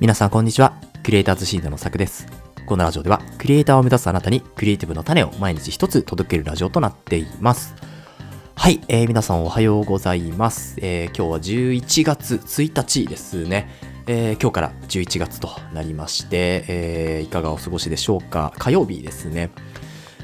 皆さんこんにちは。クリエイターズシードのさくです。このラジオでは、クリエイターを目指すあなたにクリエイティブの種を毎日一つ届けるラジオとなっています。はい、えー皆さんおはようございます。えー今日は11月1日ですね。えー今日から11月となりまして、えーいかがお過ごしでしょうか。火曜日ですね。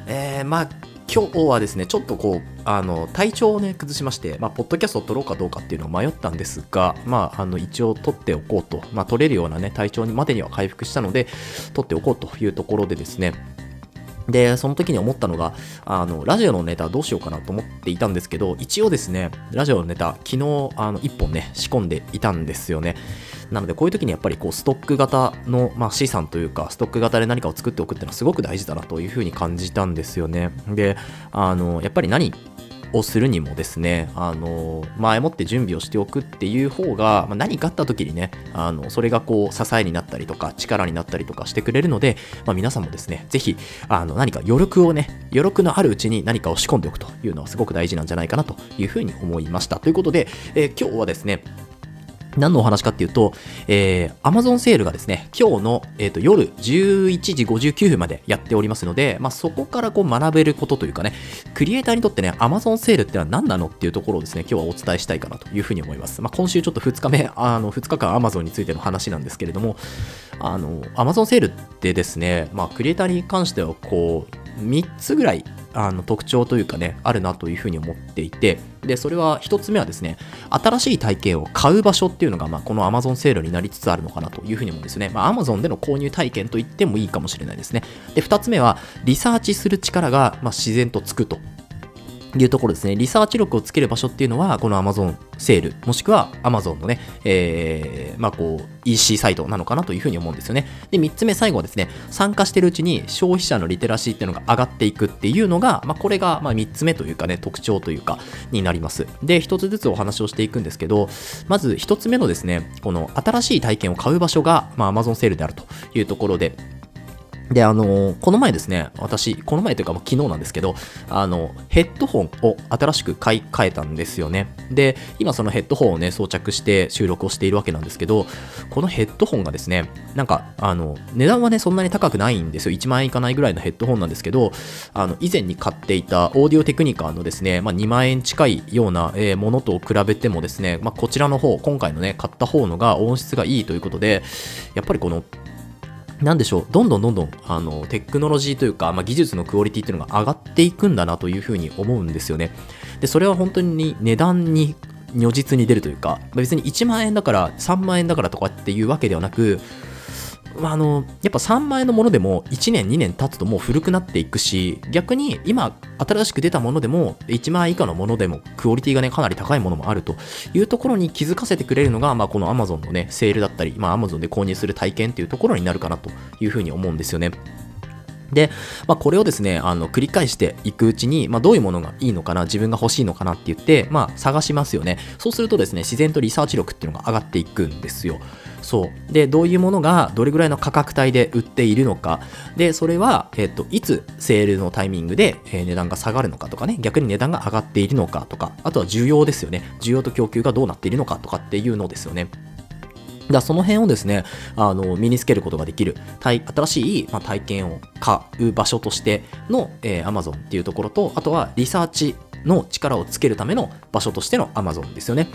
えーまあ今日はですね、ちょっとこう、あの、体調をね、崩しまして、まあ、ポッドキャストを撮ろうかどうかっていうのを迷ったんですが、まあ、あの、一応撮っておこうと、まあ、撮れるようなね、体調にまでには回復したので、撮っておこうというところでですね、で、その時に思ったのが、あの、ラジオのネタどうしようかなと思っていたんですけど、一応ですね、ラジオのネタ、昨日、あの、一本ね、仕込んでいたんですよね。なので、こういう時にやっぱりこう、ストック型の、まあ、資産というか、ストック型で何かを作っておくっていうのはすごく大事だなというふうに感じたんですよね。で、あの、やっぱり何をするにもですね、あの、前もって準備をしておくっていう方が、まあ、何かあった時にね、あの、それがこう、支えになったりとか、力になったりとかしてくれるので、まあ、皆さんもですね、ぜひ、あの、何か余力をね、余力のあるうちに何かを仕込んでおくというのはすごく大事なんじゃないかなというふうに思いました。ということで、えー今日はですね、何のお話かっていうと、えー、Amazon セールがですね、今日の、えー、と夜11時59分までやっておりますので、まあ、そこからこう学べることというかね、クリエイターにとってね、Amazon セールってのは何なのっていうところをですね、今日はお伝えしたいかなというふうに思います。まあ、今週ちょっと2日目、あの2日間 Amazon についての話なんですけれども、あの Amazon セールってですね、まあ、クリエイターに関してはこう、3つぐらいあの特徴というかね、あるなというふうに思っていて、で、それは1つ目はですね、新しい体験を買う場所っていうのが、まあ、この Amazon セールになりつつあるのかなというふうに思うんですね。まあ、Amazon での購入体験と言ってもいいかもしれないですね。で、二つ目は、リサーチする力が、まあ、自然とつくと。いうところですね。リサーチ力をつける場所っていうのは、この Amazon セール、もしくは Amazon のね、えー、まあこう、EC サイトなのかなというふうに思うんですよね。で、3つ目、最後はですね、参加してるうちに消費者のリテラシーっていうのが上がっていくっていうのが、まあこれが、まあ3つ目というかね、特徴というか、になります。で、1つずつお話をしていくんですけど、まず1つ目のですね、この新しい体験を買う場所が、まあ Amazon セールであるというところで、で、あのこの前ですね、私、この前というか、昨日なんですけど、あの、ヘッドホンを新しく買い替えたんですよね。で、今そのヘッドホンをね、装着して収録をしているわけなんですけど、このヘッドホンがですね、なんか、あの、値段はね、そんなに高くないんですよ。1万円いかないぐらいのヘッドホンなんですけど、あの、以前に買っていたオーディオテクニカのですね、まあ2万円近いような、えものと比べてもですね、まあこちらの方、今回のね、買った方のが音質がいいということで、やっぱりこの、なんでしょう、どんどんどんどんあのテクノロジーというか、まあ、技術のクオリティっていうのが上がっていくんだなというふうに思うんですよね。で、それは本当に値段に如実に出るというか、別に1万円だから3万円だからとかっていうわけではなく、あ、のやっぱ3万円のものでも1年2年経つともう古くなっていくし逆に今新しく出たものでも1万円以下のものでもクオリティがねかなり高いものもあるというところに気づかせてくれるのが、まあ、この Amazon のねセールだったり、まあ、Amazon で購入する体験っていうところになるかなというふうに思うんですよね。で、まあ、これをですね、あの繰り返していくうちに、まあ、どういうものがいいのかな、自分が欲しいのかなって言って、まあ、探しますよね。そうするとですね、自然とリサーチ力っていうのが上がっていくんですよ。そう。で、どういうものがどれぐらいの価格帯で売っているのか。で、それは、えっと、いつセールのタイミングで、え値段が下がるのかとかね、逆に値段が上がっているのかとか、あとは需要ですよね。需要と供給がどうなっているのかとかっていうのですよね。だその辺をですね、あの身につけることができる、体新しい、ま、体験を買う場所としての、えー Amazon っていうところと、あとはリサーチの力をつけるための場所としての Amazon ですよね。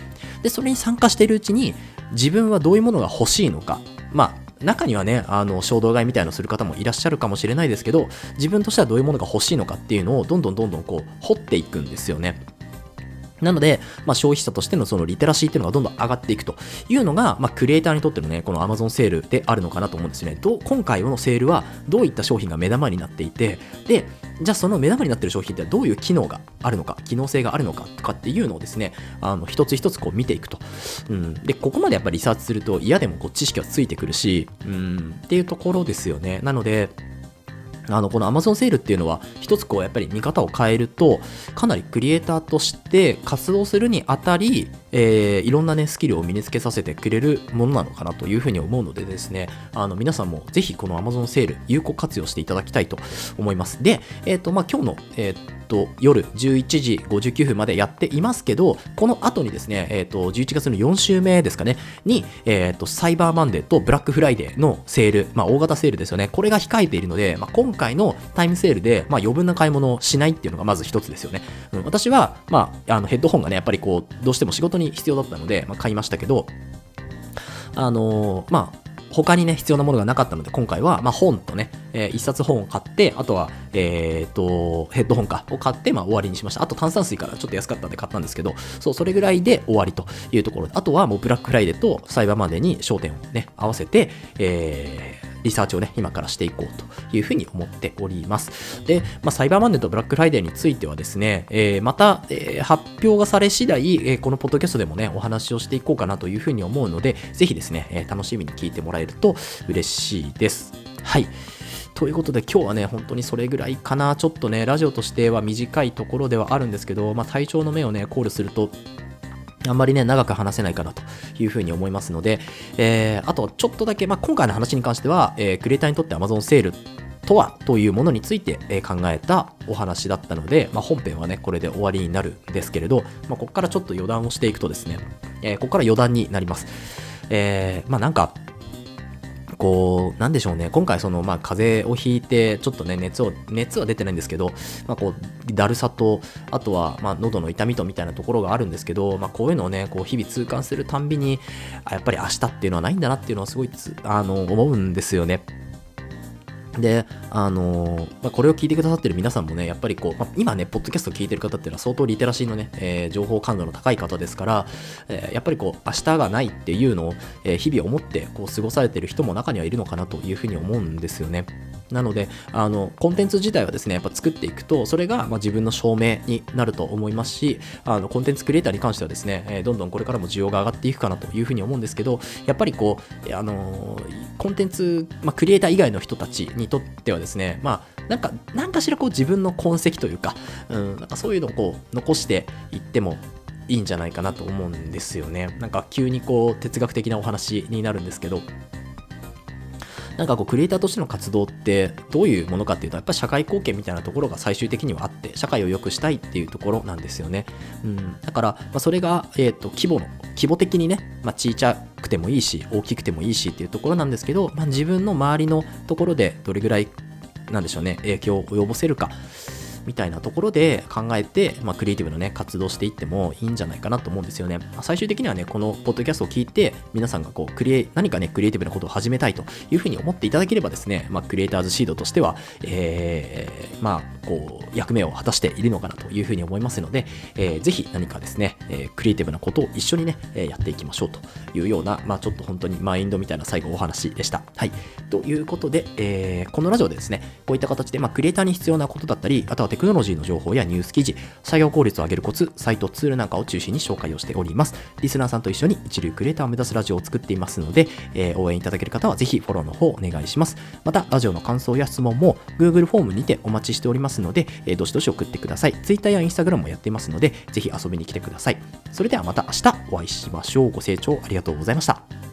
で、それに参加しているうちに、自分はどういうものが欲しいのか、まあ、中にはね、あの衝動買いみたいなのする方もいらっしゃるかもしれないですけど、自分としてはどういうものが欲しいのかっていうのをどんどんどんどんこう掘っていくんですよね。なので、まあ、消費者としてのそのリテラシーっていうのがどんどん上がっていくというのが、まあ、クリエイターにとってのね、この Amazon セールであるのかなと思うんですよね。どう今回のセールはどういった商品が目玉になっていて、で、じゃあその目玉になっている商品ってどういう機能があるのか、機能性があるのかとかっていうのをですね、あの一つ一つこう見ていくと。うん、で、ここまでやっぱりリサーチすると嫌でもこう知識はついてくるし、うん、っていうところですよね。なので、あのこの Amazon セールっていうのは一つこうやっぱり見方を変えるとかなりクリエイターとして活動するにあたりえー、いろんなね、スキルを身につけさせてくれるものなのかなというふうに思うのでですね、あの、皆さんもぜひこの Amazon セール、有効活用していただきたいと思います。で、えっ、ー、と、まあ、今日の、えっ、ー、と、夜11時59分までやっていますけど、この後にですね、えっ、と、11月の4週目ですかね、に、えっ、と、サイバーマンデーとブラックフライデーのセール、まあ、大型セールですよね、これが控えているので、まあ、今回のタイムセールで、まあ、余分な買い物をしないっていうのがまず一つですよね。うん、私は、まあ、あのヘッドホンがね、やっぱりこう、どうしても仕事に必要だったので、まあ、買いましたけど、あのー、まあ、他にね、必要なものがなかったので、今回は、まあ、本とね、えー、一冊本を買って、あとは、えっ、と、ヘッドホンか、を買って、まあ、終わりにしました。あと、炭酸水からちょっと安かったんで買ったんですけど、そう、それぐらいで終わりというところで、あとはもう、ブラックフライデーとサイバーまでに焦点をね、合わせて、えー、リサーチをね、今からしていこうというふうに思っております。で、まあ、サイバーマンデーとブラックフライデーについてはですね、えー、また、えー、発表がされ次第、えー、このポッドキャストでもね、お話をしていこうかなというふうに思うので、ぜひですね、え楽しみに聞いてもらえると嬉しいです。はい。ということで今日はね、本当にそれぐらいかな。ちょっとね、ラジオとしては短いところではあるんですけど、まあ、体調の目をね、考慮すると、あんまりね、長く話せないかなというふうに思いますので、えー、あとちょっとだけ、まあ、今回の話に関しては、えー、クリエイターにとって Amazon セールとはというものについて、考えたお話だったので、まあ、本編はね、これで終わりになるんですけれど、まあ、ここからちょっと余談をしていくとですね、えー、ここから余談になります。えー、まあなんか、こう、なんでしょうね、今回その、まあ、風邪をひいて、ちょっとね、熱を、熱は出てないんですけど、まあ、こう、だるさと、あとは、まあ、喉の痛みとみたいなところがあるんですけど、まあ、こういうのをね、こう、日々痛感するたんびに、あやっぱり明日っていうのはないんだなっていうのはすごいあの、思うんですよね。で、あのー、まあ、これを聞いてくださってる皆さんもね、やっぱりこう、まあ、今ね、ポッドキャスト聞いてる方っていうのは相当リテラシーのね、えー、情報感度の高い方ですから、えー、やっぱりこう、明日がないっていうのを、え日々思ってこう過ごされてる人も中にはいるのかなというふうに思うんですよね。なので、あの、コンテンツ自体はですね、やっぱ作っていくと、それがま自分の証明になると思いますし、あの、コンテンツクリエイターに関してはですね、えどんどんこれからも需要が上がっていくかなというふうに思うんですけど、やっぱりこう、あの、コンテンツ、まあ、クリエイター以外の人たちにとってはですね、まあ、なんか、なんかしらこう自分の痕跡というか、うん、なんかそういうのをこう、残していっても、いいんじゃないかなと思うんですよね。なんか急にこう哲学的なお話になるんですけど、なんかこうクリエイターとしての活動ってどういうものかっていうとやっぱり社会貢献みたいなところが最終的にはあって社会を良くしたいっていうところなんですよね、うん、だから、まあ、それが、えーと、規模の規模的にね、まあ、小さくてもいいし大きくてもいいしっていうところなんですけど、まあ、自分の周りのところでどれぐらいなんでしょうね影響を及ぼせるか。みたいなところで考えて、まあ、クリエイティブのね、活動していってもいいんじゃないかなと思うんですよね。ま、最終的にはね、このポッドキャストを聞いて、皆さんがこう、クリエ、何かね、クリエイティブなことを始めたいというふうに思っていただければですね、まあ、クリエイターズシードとしては、えー、まあ、こう、役目を果たしているのかなというふうに思いますので、えー、ぜひ何かですね、えー、クリエイティブなことを一緒にね、えやっていきましょうというような、まあ、ちょっと本当にマインドみたいな最後お話でした。はい。ということで、えー、このラジオでですね、こういった形で、まあ、クリエイターに必要なことだったり、あとはテクノロジーの情報やニュース記事、作業効率を上げるコツ、サイト、ツールなんかを中心に紹介をしております。リスナーさんと一緒に一流クリエイターを目指すラジオを作っていますので、えー、応援いただける方はぜひフォローの方お願いします。また、ラジオの感想や質問も Google フォームにてお待ちしておりますので、えー、どしどし送ってください。Twitter や Instagram もやっていますので、ぜひ遊びに来てください。それではまた明日お会いしましょう。ご清聴ありがとうございました。